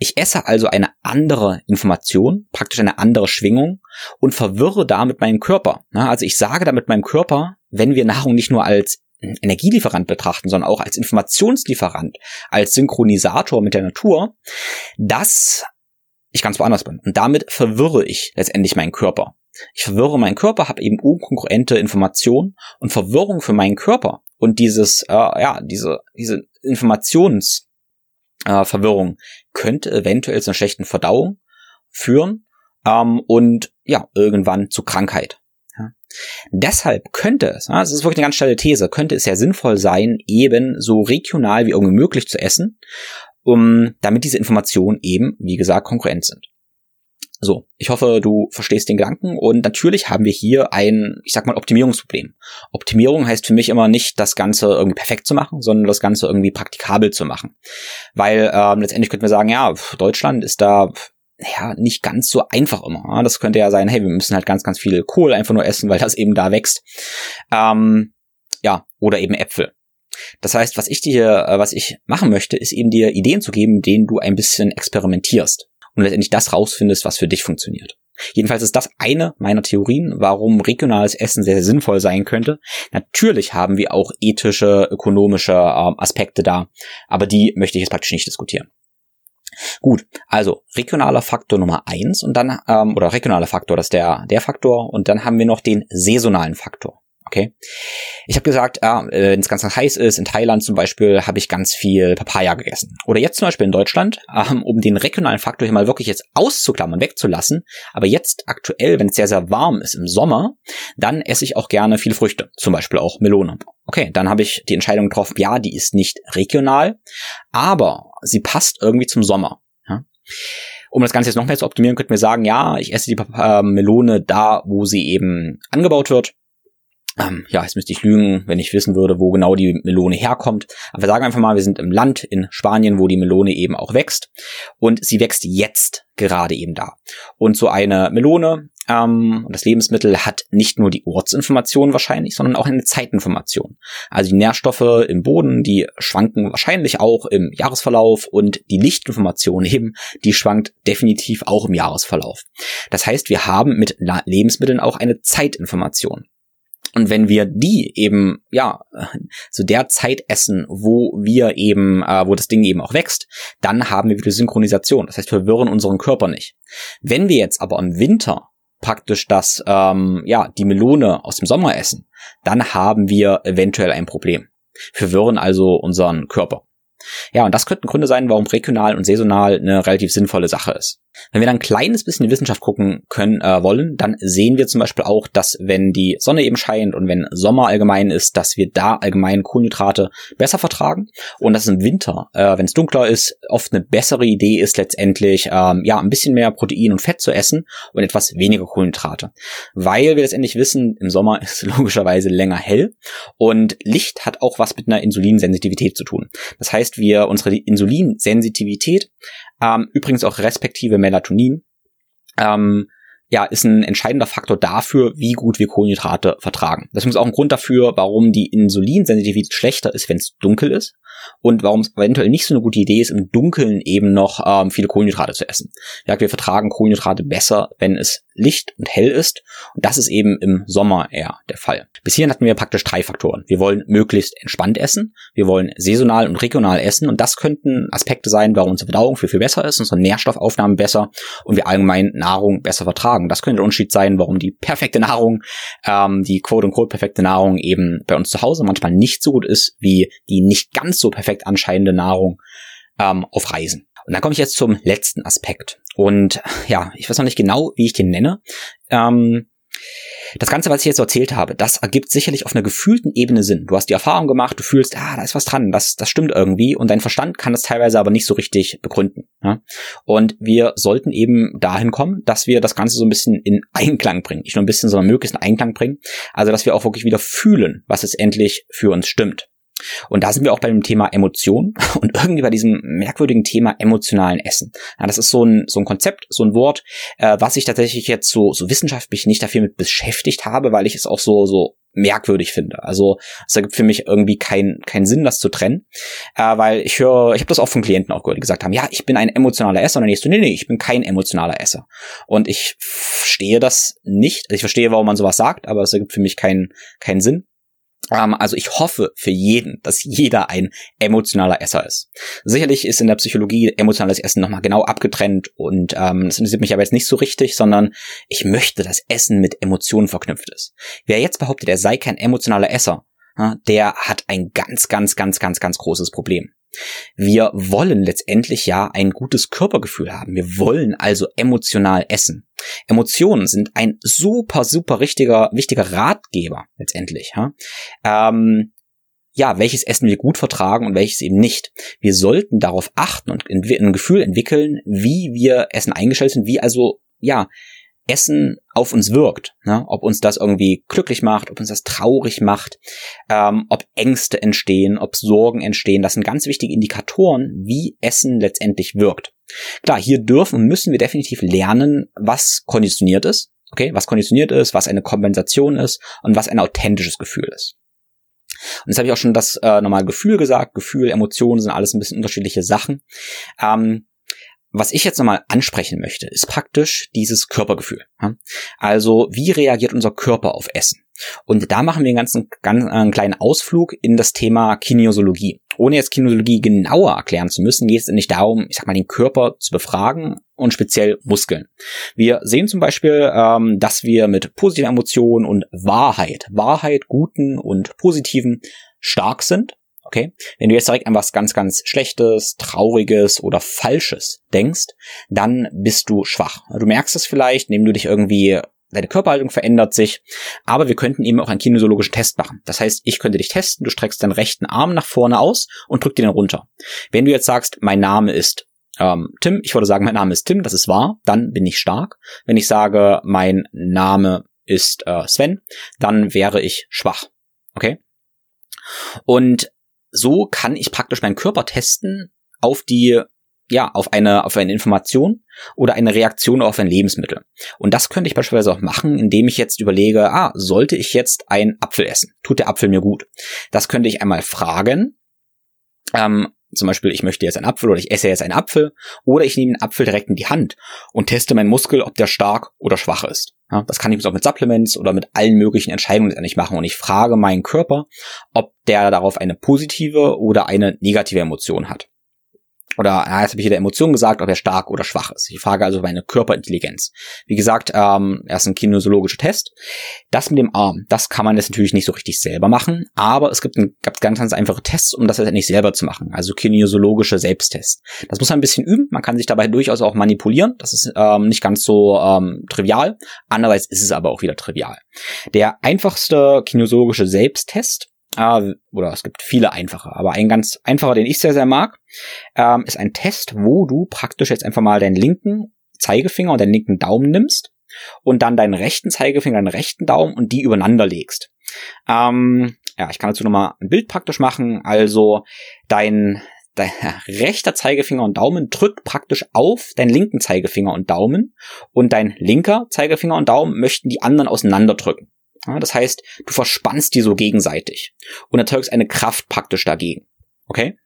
Ich esse also eine andere Information, praktisch eine andere Schwingung und verwirre damit meinen Körper. Ja, also ich sage damit meinem Körper, wenn wir Nahrung nicht nur als Energielieferant betrachten, sondern auch als Informationslieferant, als Synchronisator mit der Natur, dass ich ganz woanders bin. Und damit verwirre ich letztendlich meinen Körper. Ich verwirre meinen Körper, habe eben unkongruente Informationen und Verwirrung für meinen Körper und dieses, äh, ja, diese, diese Informationsverwirrung äh, könnte eventuell zu einer schlechten Verdauung führen ähm, und ja, irgendwann zu Krankheit. Deshalb könnte es, ja, das ist wirklich eine ganz schnelle These, könnte es ja sinnvoll sein, eben so regional wie irgendwie möglich zu essen, um, damit diese Informationen eben, wie gesagt, konkurrent sind. So, ich hoffe, du verstehst den Gedanken und natürlich haben wir hier ein, ich sag mal, Optimierungsproblem. Optimierung heißt für mich immer nicht, das Ganze irgendwie perfekt zu machen, sondern das Ganze irgendwie praktikabel zu machen. Weil ähm, letztendlich könnten wir sagen, ja, Deutschland ist da ja, nicht ganz so einfach immer. Das könnte ja sein, hey, wir müssen halt ganz, ganz viel Kohl einfach nur essen, weil das eben da wächst. Ähm, ja, oder eben Äpfel. Das heißt, was ich dir, äh, was ich machen möchte, ist eben dir Ideen zu geben, denen du ein bisschen experimentierst. und letztendlich das rausfindest, was für dich funktioniert. Jedenfalls ist das eine meiner Theorien, warum regionales Essen sehr, sehr sinnvoll sein könnte. Natürlich haben wir auch ethische, ökonomische äh, Aspekte da, aber die möchte ich jetzt praktisch nicht diskutieren. Gut, also regionaler Faktor Nummer eins und dann, ähm, oder regionaler Faktor, das ist der, der Faktor, und dann haben wir noch den saisonalen Faktor. Okay. Ich habe gesagt, ah, wenn es ganz, heiß ist, in Thailand zum Beispiel, habe ich ganz viel Papaya gegessen. Oder jetzt zum Beispiel in Deutschland, ähm, um den regionalen Faktor hier mal wirklich jetzt auszuklammern, wegzulassen. Aber jetzt aktuell, wenn es sehr, sehr warm ist im Sommer, dann esse ich auch gerne viele Früchte. Zum Beispiel auch Melone. Okay, dann habe ich die Entscheidung getroffen, ja, die ist nicht regional, aber sie passt irgendwie zum Sommer. Ja? Um das Ganze jetzt noch mehr zu optimieren, könnten wir sagen, ja, ich esse die äh, Melone da, wo sie eben angebaut wird ähm, ja, jetzt müsste ich lügen, wenn ich wissen würde, wo genau die Melone herkommt. Aber wir sagen einfach mal, wir sind im Land in Spanien, wo die Melone eben auch wächst. Und sie wächst jetzt gerade eben da. Und so eine Melone, ähm, das Lebensmittel hat nicht nur die Ortsinformation wahrscheinlich, sondern auch eine Zeitinformation. Also die Nährstoffe im Boden, die schwanken wahrscheinlich auch im Jahresverlauf und die Lichtinformation eben, die schwankt definitiv auch im Jahresverlauf. Das heißt, wir haben mit Lebensmitteln auch eine Zeitinformation. Und wenn wir die eben, ja, zu der Zeit essen, wo wir eben, äh, wo das Ding eben auch wächst, dann haben wir wieder Synchronisation. Das heißt, wir wirren unseren Körper nicht. Wenn wir jetzt aber im Winter praktisch das, ähm, ja, die Melone aus dem Sommer essen, dann haben wir eventuell ein Problem. Wir wirren also unseren Körper. Ja, und das könnten Gründe sein, warum regional und saisonal eine relativ sinnvolle Sache ist. Wenn wir dann ein kleines bisschen in Wissenschaft gucken können äh, wollen, dann sehen wir zum Beispiel auch, dass wenn die Sonne eben scheint und wenn Sommer allgemein ist, dass wir da allgemein Kohlenhydrate besser vertragen und dass im Winter, äh, wenn es dunkler ist, oft eine bessere Idee ist letztendlich ähm, ja ein bisschen mehr Protein und Fett zu essen und etwas weniger Kohlenhydrate, weil wir letztendlich wissen, im Sommer ist logischerweise länger hell und Licht hat auch was mit einer Insulinsensitivität zu tun. Das heißt, wir unsere Insulinsensitivität ähm, übrigens auch respektive Melatonin, ähm, ja, ist ein entscheidender Faktor dafür, wie gut wir Kohlenhydrate vertragen. Das ist auch ein Grund dafür, warum die Insulinsensitivität schlechter ist, wenn es dunkel ist und warum es eventuell nicht so eine gute Idee ist, im Dunkeln eben noch ähm, viele Kohlenhydrate zu essen. Ja, wir vertragen Kohlenhydrate besser, wenn es Licht und hell ist. Und das ist eben im Sommer eher der Fall. Bis hierhin hatten wir praktisch drei Faktoren. Wir wollen möglichst entspannt essen, wir wollen saisonal und regional essen und das könnten Aspekte sein, warum unsere Verdauung viel, viel besser ist, unsere Nährstoffaufnahme besser und wir allgemein Nahrung besser vertragen. Das könnte der Unterschied sein, warum die perfekte Nahrung, ähm, die quote-unquote perfekte Nahrung eben bei uns zu Hause manchmal nicht so gut ist, wie die nicht ganz so perfekt anscheinende Nahrung ähm, auf Reisen. Und dann komme ich jetzt zum letzten Aspekt. Und ja, ich weiß noch nicht genau, wie ich den nenne. Ähm, das Ganze, was ich jetzt erzählt habe, das ergibt sicherlich auf einer gefühlten Ebene Sinn. Du hast die Erfahrung gemacht, du fühlst, ah, da ist was dran, das, das stimmt irgendwie und dein Verstand kann das teilweise aber nicht so richtig begründen. Ja? Und wir sollten eben dahin kommen, dass wir das Ganze so ein bisschen in Einklang bringen. Nicht nur ein bisschen, sondern möglichst in Einklang bringen. Also, dass wir auch wirklich wieder fühlen, was es endlich für uns stimmt. Und da sind wir auch bei dem Thema Emotion und irgendwie bei diesem merkwürdigen Thema emotionalen Essen. Ja, das ist so ein, so ein Konzept, so ein Wort, äh, was ich tatsächlich jetzt so, so wissenschaftlich nicht dafür mit beschäftigt habe, weil ich es auch so, so merkwürdig finde. Also es ergibt für mich irgendwie keinen keinen Sinn, das zu trennen, äh, weil ich höre, ich habe das auch von Klienten auch gehört, die gesagt haben, ja, ich bin ein emotionaler Esser, und dann du, nee, nee, ich bin kein emotionaler Esser. Und ich verstehe das nicht. Also ich verstehe, warum man sowas sagt, aber es ergibt für mich keinen keinen Sinn. Ähm, also ich hoffe für jeden, dass jeder ein emotionaler Esser ist. Sicherlich ist in der Psychologie emotionales Essen nochmal genau abgetrennt und ähm, das interessiert mich aber jetzt nicht so richtig, sondern ich möchte, dass Essen mit Emotionen verknüpft ist. Wer jetzt behauptet, er sei kein emotionaler Esser, der hat ein ganz, ganz, ganz, ganz, ganz großes Problem. Wir wollen letztendlich ja ein gutes Körpergefühl haben. Wir wollen also emotional essen. Emotionen sind ein super, super richtiger, wichtiger Ratgeber letztendlich. Ja? Ähm, ja, welches Essen wir gut vertragen und welches eben nicht. Wir sollten darauf achten und ein Gefühl entwickeln, wie wir Essen eingestellt sind, wie also, ja, Essen auf uns wirkt. Ne? Ob uns das irgendwie glücklich macht, ob uns das traurig macht, ähm, ob Ängste entstehen, ob Sorgen entstehen. Das sind ganz wichtige Indikatoren, wie Essen letztendlich wirkt. Klar, hier dürfen und müssen wir definitiv lernen, was konditioniert ist. Okay, was konditioniert ist, was eine Kompensation ist und was ein authentisches Gefühl ist. Und jetzt habe ich auch schon das äh, normale Gefühl gesagt. Gefühl, Emotionen sind alles ein bisschen unterschiedliche Sachen. Ähm, was ich jetzt nochmal ansprechen möchte, ist praktisch dieses Körpergefühl. Also wie reagiert unser Körper auf Essen? Und da machen wir einen ganzen ganz, äh, einen kleinen Ausflug in das Thema Kinesiologie. Ohne jetzt Kinesiologie genauer erklären zu müssen, geht es nicht darum, ich sag mal, den Körper zu befragen und speziell Muskeln. Wir sehen zum Beispiel, ähm, dass wir mit positiven Emotionen und Wahrheit, Wahrheit, guten und positiven stark sind Okay? Wenn du jetzt direkt an was ganz, ganz Schlechtes, Trauriges oder Falsches denkst, dann bist du schwach. Du merkst es vielleicht, indem du dich irgendwie deine Körperhaltung verändert sich, aber wir könnten eben auch einen kinesiologischen Test machen. Das heißt, ich könnte dich testen, du streckst deinen rechten Arm nach vorne aus und drück den dann runter. Wenn du jetzt sagst, mein Name ist ähm, Tim, ich würde sagen, mein Name ist Tim, das ist wahr, dann bin ich stark. Wenn ich sage, mein Name ist äh, Sven, dann wäre ich schwach. Okay? Und so kann ich praktisch meinen Körper testen auf die ja, auf eine, auf eine Information oder eine Reaktion auf ein Lebensmittel. Und das könnte ich beispielsweise auch machen, indem ich jetzt überlege, ah, sollte ich jetzt einen Apfel essen? Tut der Apfel mir gut? Das könnte ich einmal fragen. Ähm, zum Beispiel, ich möchte jetzt einen Apfel oder ich esse jetzt einen Apfel oder ich nehme den Apfel direkt in die Hand und teste meinen Muskel, ob der stark oder schwach ist. Ja, das kann ich auch mit Supplements oder mit allen möglichen Entscheidungen letztendlich machen. Und ich frage meinen Körper, ob der darauf eine positive oder eine negative Emotion hat oder ja, jetzt habe ich hier der Emotion gesagt, ob er stark oder schwach ist. Ich frage also meine Körperintelligenz. Wie gesagt, ähm, er ist ein kinesiologischer Test. Das mit dem Arm, das kann man jetzt natürlich nicht so richtig selber machen, aber es gibt, ein, gibt ganz, ganz einfache Tests, um das letztendlich selber zu machen. Also kinesiologische Selbsttests. Das muss man ein bisschen üben. Man kann sich dabei durchaus auch manipulieren. Das ist ähm, nicht ganz so ähm, trivial. Andererseits ist es aber auch wieder trivial. Der einfachste kinesiologische Selbsttest äh, oder es gibt viele einfache, aber ein ganz einfacher, den ich sehr, sehr mag, ähm, ist ein Test, wo du praktisch jetzt einfach mal deinen linken Zeigefinger und deinen linken Daumen nimmst und dann deinen rechten Zeigefinger, deinen rechten Daumen und die übereinander legst. Ähm, ja, ich kann dazu nochmal ein Bild praktisch machen. Also dein, dein rechter Zeigefinger und Daumen drückt praktisch auf deinen linken Zeigefinger und Daumen und dein linker Zeigefinger und Daumen möchten die anderen auseinanderdrücken. Ja, das heißt, du verspannst die so gegenseitig und erzeugst eine Kraft praktisch dagegen. Okay?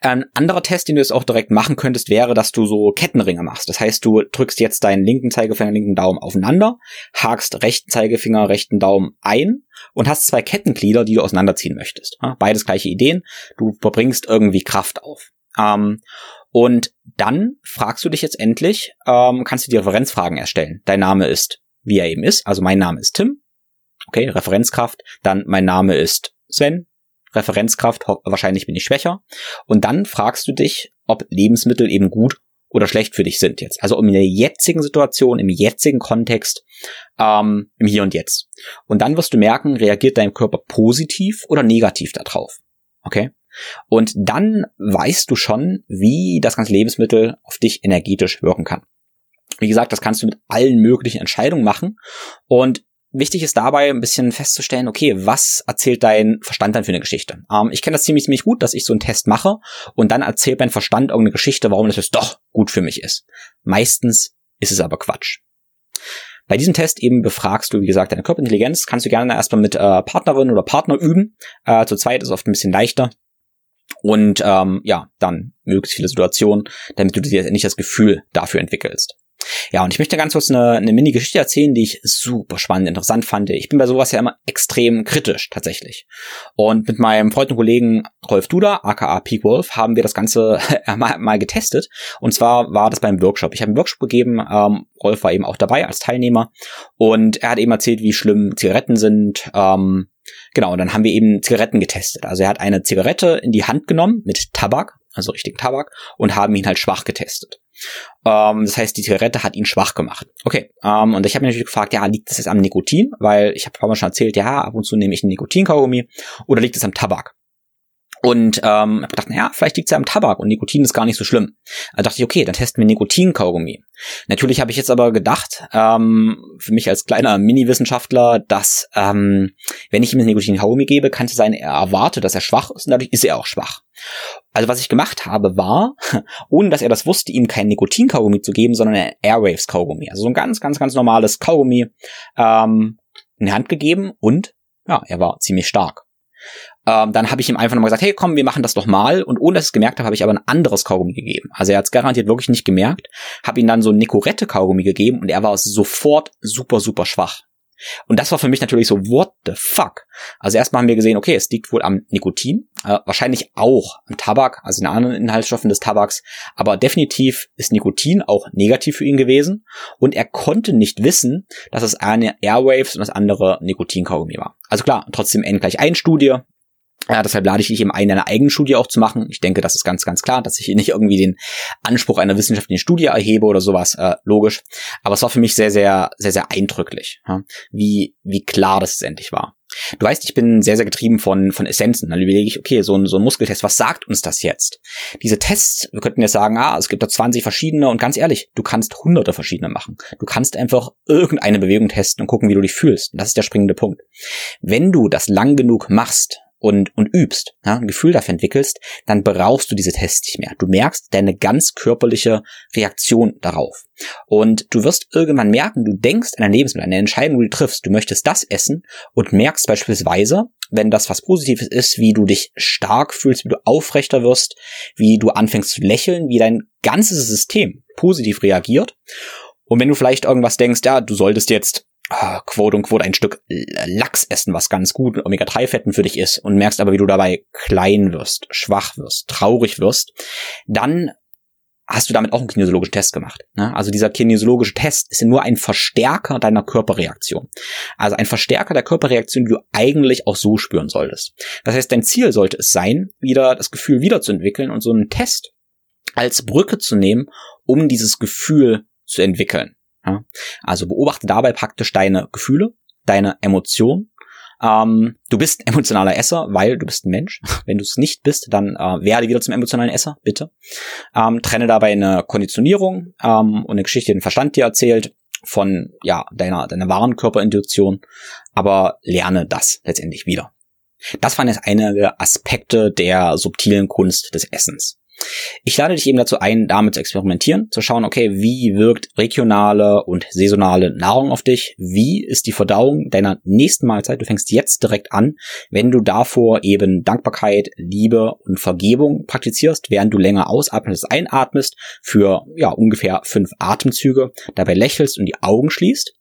Ein anderer Test, den du jetzt auch direkt machen könntest, wäre, dass du so Kettenringe machst. Das heißt, du drückst jetzt deinen linken Zeigefinger, linken Daumen aufeinander, hakst rechten Zeigefinger, rechten Daumen ein und hast zwei Kettenglieder, die du auseinanderziehen möchtest. Beides gleiche Ideen. Du verbringst irgendwie Kraft auf. Ähm, und dann fragst du dich jetzt endlich, ähm, kannst du die Referenzfragen erstellen. Dein Name ist wie er eben ist. Also mein Name ist Tim. Okay, Referenzkraft. Dann mein Name ist Sven. Referenzkraft, wahrscheinlich bin ich schwächer. Und dann fragst du dich, ob Lebensmittel eben gut oder schlecht für dich sind jetzt. Also in der jetzigen Situation, im jetzigen Kontext, ähm, im Hier und Jetzt. Und dann wirst du merken, reagiert dein Körper positiv oder negativ darauf. Okay? Und dann weißt du schon, wie das ganze Lebensmittel auf dich energetisch wirken kann. Wie gesagt, das kannst du mit allen möglichen Entscheidungen machen. Und wichtig ist dabei ein bisschen festzustellen, okay, was erzählt dein Verstand dann für eine Geschichte? Ähm, ich kenne das ziemlich, ziemlich gut, dass ich so einen Test mache und dann erzählt mein Verstand irgendeine Geschichte, warum das jetzt doch gut für mich ist. Meistens ist es aber Quatsch. Bei diesem Test eben befragst du, wie gesagt, deine Körperintelligenz. Kannst du gerne erstmal mit äh, Partnerin oder Partner üben. Äh, zu zweit ist es oft ein bisschen leichter. Und ähm, ja, dann möglichst viele Situationen, damit du dir nicht das Gefühl dafür entwickelst. Ja, und ich möchte ganz kurz eine, eine Mini-Geschichte erzählen, die ich super spannend, interessant fand. Ich bin bei sowas ja immer extrem kritisch, tatsächlich. Und mit meinem Freund und Kollegen Rolf Duda, aka Peak Wolf, haben wir das Ganze mal, mal getestet. Und zwar war das beim Workshop. Ich habe einen Workshop gegeben, ähm, Rolf war eben auch dabei als Teilnehmer. Und er hat eben erzählt, wie schlimm Zigaretten sind, ähm, Genau, und dann haben wir eben Zigaretten getestet. Also er hat eine Zigarette in die Hand genommen mit Tabak, also richtigen Tabak, und haben ihn halt schwach getestet. Ähm, das heißt, die Zigarette hat ihn schwach gemacht. Okay, ähm, und ich habe mich natürlich gefragt, ja, liegt das jetzt am Nikotin? Weil ich habe vorhin schon erzählt, ja, ab und zu nehme ich einen Nikotinkaugummi. Oder liegt es am Tabak? Und ähm, gedacht, naja, vielleicht liegt es ja am Tabak und Nikotin ist gar nicht so schlimm. Da dachte ich, okay, dann testen wir Nikotin-Kaugummi. Natürlich habe ich jetzt aber gedacht, ähm, für mich als kleiner Mini-Wissenschaftler, dass ähm, wenn ich ihm ein Nikotin-Kaugummi gebe, kann es sein, er erwartet, dass er schwach ist und dadurch ist er auch schwach. Also was ich gemacht habe, war, ohne dass er das wusste, ihm kein Nikotin-Kaugummi zu geben, sondern ein Airwaves-Kaugummi. Also so ein ganz, ganz, ganz normales Kaugummi ähm, in die Hand gegeben und ja, er war ziemlich stark. Ähm, dann habe ich ihm einfach nochmal gesagt, hey, komm, wir machen das doch mal. Und ohne dass ich es gemerkt habe, habe ich aber ein anderes Kaugummi gegeben. Also er hat es garantiert wirklich nicht gemerkt. Habe ihm dann so ein Nicorette-Kaugummi gegeben und er war sofort super, super schwach. Und das war für mich natürlich so, what the fuck? Also erstmal haben wir gesehen, okay, es liegt wohl am Nikotin, äh, wahrscheinlich auch am Tabak, also in anderen Inhaltsstoffen des Tabaks, aber definitiv ist Nikotin auch negativ für ihn gewesen und er konnte nicht wissen, dass es eine Airwaves und das andere Nikotinkaugummi war. Also klar, trotzdem N gleich ein Studie, ja, deshalb lade ich dich eben ein, eine eigene Studie auch zu machen. Ich denke, das ist ganz, ganz klar, dass ich hier nicht irgendwie den Anspruch einer wissenschaftlichen Studie erhebe oder sowas, äh, logisch. Aber es war für mich sehr, sehr, sehr, sehr eindrücklich, ja, wie, wie klar das endlich war. Du weißt, ich bin sehr, sehr getrieben von, von Essenzen. Dann überlege ich, okay, so ein, so ein Muskeltest, was sagt uns das jetzt? Diese Tests, wir könnten jetzt sagen, ah, es gibt da 20 verschiedene und ganz ehrlich, du kannst hunderte verschiedene machen. Du kannst einfach irgendeine Bewegung testen und gucken, wie du dich fühlst. Und das ist der springende Punkt. Wenn du das lang genug machst, und, und übst, ja, ein Gefühl dafür entwickelst, dann brauchst du diese Tests nicht mehr. Du merkst deine ganz körperliche Reaktion darauf. Und du wirst irgendwann merken, du denkst an ein Lebensmittel, an eine Entscheidung, die du triffst, du möchtest das essen und merkst beispielsweise, wenn das was Positives ist, wie du dich stark fühlst, wie du aufrechter wirst, wie du anfängst zu lächeln, wie dein ganzes System positiv reagiert. Und wenn du vielleicht irgendwas denkst, ja, du solltest jetzt ah, quote unquote ein Stück Lachs essen, was ganz gut mit Omega-3-Fetten für dich ist und merkst aber, wie du dabei klein wirst, schwach wirst, traurig wirst, dann hast du damit auch einen kinesiologischen Test gemacht. Ne? Also dieser kinesiologische Test ist nur ein Verstärker deiner Körperreaktion. Also ein Verstärker der Körperreaktion, die du eigentlich auch so spüren solltest. Das heißt, dein Ziel sollte es sein, wieder das Gefühl wiederzuentwickeln und so einen Test als Brücke zu nehmen, um dieses Gefühl zu entwickeln. Ja? Also beobachte dabei praktisch deine Gefühle, deine Emotionen. Ähm, du bist ein emotionaler Esser, weil du bist ein Mensch. Wenn du es nicht bist, dann äh, werde wieder zum emotionalen Esser, bitte. Ähm, trenne dabei eine Konditionierung ähm, und eine Geschichte, den Verstand dir erzählt von ja deiner deiner wahren Körperintuition, aber lerne das letztendlich wieder. Das waren jetzt einige Aspekte der subtilen Kunst des Essens. Ich lade dich eben dazu ein, damit zu experimentieren, zu schauen, okay, wie wirkt regionale und saisonale Nahrung auf dich? Wie ist die Verdauung deiner nächsten Mahlzeit? Du fängst jetzt direkt an, wenn du davor eben Dankbarkeit, Liebe und Vergebung praktizierst, während du länger ausatmest, einatmest für ja ungefähr fünf Atemzüge, dabei lächelst und die Augen schließt.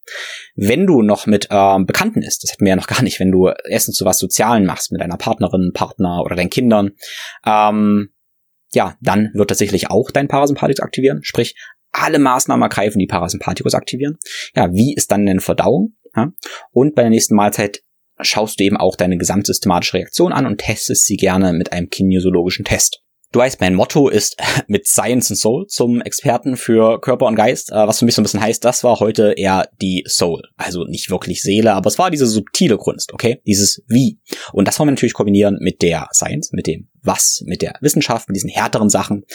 Wenn du noch mit ähm, Bekannten isst, das hätten wir ja noch gar nicht, wenn du Essen zu was Sozialen machst mit deiner Partnerin, Partner oder deinen Kindern, ähm, ja, dann wird tatsächlich auch dein Parasympathikus aktivieren, sprich alle Maßnahmen ergreifen, die Parasympathikus aktivieren. Ja, wie ist dann denn Verdauung? Ja? Und bei der nächsten Mahlzeit schaust du eben auch deine gesamtsystematische Reaktion an und testest sie gerne mit einem kinesiologischen Test. Du weißt, mein Motto ist mit Science and Soul zum Experten für Körper und Geist, äh, was für mich so ein bisschen heißt, das war heute eher die Soul. Also nicht wirklich Seele, aber es war diese subtile Kunst, okay? Dieses Wie. Und das wollen wir natürlich kombinieren mit der Science, mit dem was mit der Wissenschaft, mit diesen härteren Sachen.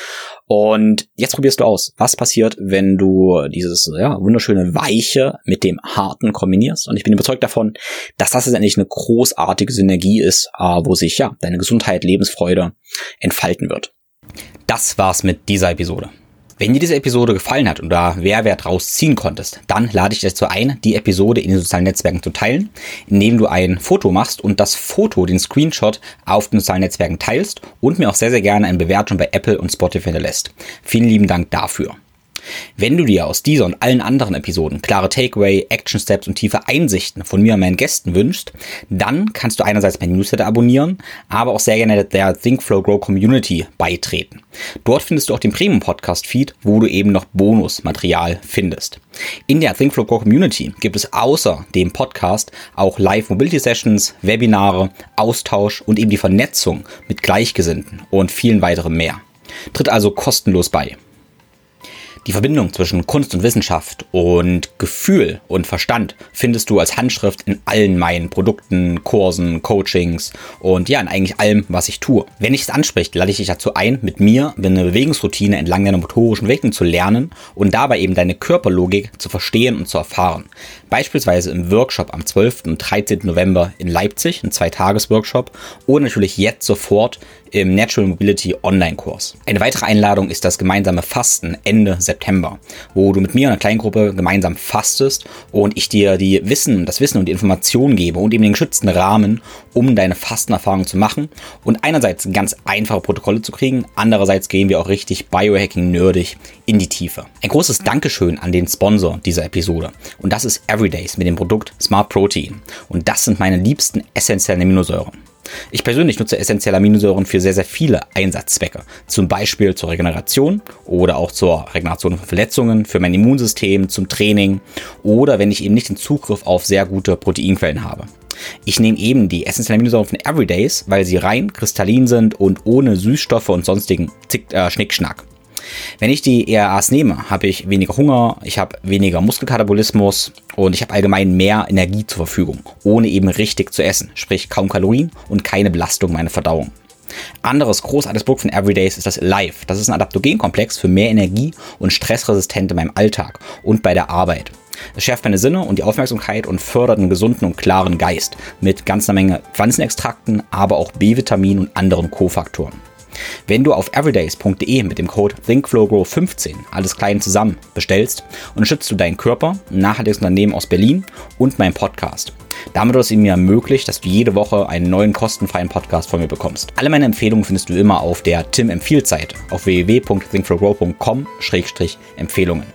Und jetzt probierst du aus, was passiert, wenn du dieses ja, wunderschöne Weiche mit dem Harten kombinierst. Und ich bin überzeugt davon, dass das letztendlich eine großartige Synergie ist, äh, wo sich ja deine Gesundheit, Lebensfreude entfalten wird. Das war's mit dieser Episode. Wenn dir diese Episode gefallen hat und da Mehrwert rausziehen konntest, dann lade ich dich dazu ein, die Episode in den sozialen Netzwerken zu teilen, indem du ein Foto machst und das Foto, den Screenshot auf den sozialen Netzwerken teilst und mir auch sehr, sehr gerne eine Bewertung bei Apple und Spotify hinterlässt. Vielen lieben Dank dafür. Wenn du dir aus dieser und allen anderen Episoden klare Takeaway, Action Steps und tiefe Einsichten von mir und meinen Gästen wünschst, dann kannst du einerseits mein Newsletter abonnieren, aber auch sehr gerne der Think Flow Grow Community beitreten. Dort findest du auch den Premium Podcast Feed, wo du eben noch Bonusmaterial findest. In der Think Flow Grow Community gibt es außer dem Podcast auch Live Mobility Sessions, Webinare, Austausch und eben die Vernetzung mit Gleichgesinnten und vielen weiteren mehr. Tritt also kostenlos bei. Die Verbindung zwischen Kunst und Wissenschaft und Gefühl und Verstand findest du als Handschrift in allen meinen Produkten, Kursen, Coachings und ja, in eigentlich allem, was ich tue. Wenn dich es anspricht, lade ich dich dazu ein, mit mir eine Bewegungsroutine entlang deiner motorischen Entwicklung zu lernen und dabei eben deine Körperlogik zu verstehen und zu erfahren. Beispielsweise im Workshop am 12. und 13. November in Leipzig, ein Zweitages-Workshop oder natürlich jetzt sofort im Natural Mobility Online-Kurs. Eine weitere Einladung ist das gemeinsame Fasten Ende September, wo du mit mir und einer kleinen Gruppe gemeinsam fastest und ich dir die Wissen, das Wissen und die Informationen gebe und eben den geschützten Rahmen, um deine Fastenerfahrung zu machen und einerseits ganz einfache Protokolle zu kriegen, andererseits gehen wir auch richtig Biohacking-nerdig in die Tiefe. Ein großes Dankeschön an den Sponsor dieser Episode und das ist Everydays mit dem Produkt Smart Protein und das sind meine liebsten essentiellen Aminosäuren. Ich persönlich nutze essentielle Aminosäuren für sehr, sehr viele Einsatzzwecke. Zum Beispiel zur Regeneration oder auch zur Regeneration von Verletzungen, für mein Immunsystem, zum Training oder wenn ich eben nicht den Zugriff auf sehr gute Proteinquellen habe. Ich nehme eben die essentiellen Aminosäuren von Everydays, weil sie rein kristallin sind und ohne Süßstoffe und sonstigen Zick, äh, Schnickschnack. Wenn ich die ERAs nehme, habe ich weniger Hunger, ich habe weniger Muskelkatabolismus und ich habe allgemein mehr Energie zur Verfügung, ohne eben richtig zu essen, sprich kaum Kalorien und keine Belastung meiner Verdauung. Anderes großartiges Produkt von Everydays ist das Life. Das ist ein Adaptogenkomplex für mehr Energie und Stressresistent in meinem Alltag und bei der Arbeit. Es schärft meine Sinne und die Aufmerksamkeit und fördert einen gesunden und klaren Geist mit ganzer Menge Pflanzenextrakten, aber auch B-Vitamin und anderen Kofaktoren. Wenn du auf everydays.de mit dem Code ThinkFlowGrow15 alles klein zusammen bestellst, unterstützt du deinen Körper, ein nachhaltiges Unternehmen aus Berlin und meinen Podcast. Damit wird es mir ermöglicht, dass du jede Woche einen neuen kostenfreien Podcast von mir bekommst. Alle meine Empfehlungen findest du immer auf der Tim Empfiehlt auf www.thinkflowgrow.com-empfehlungen.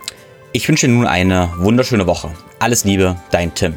Ich wünsche dir nun eine wunderschöne Woche. Alles Liebe, dein Tim.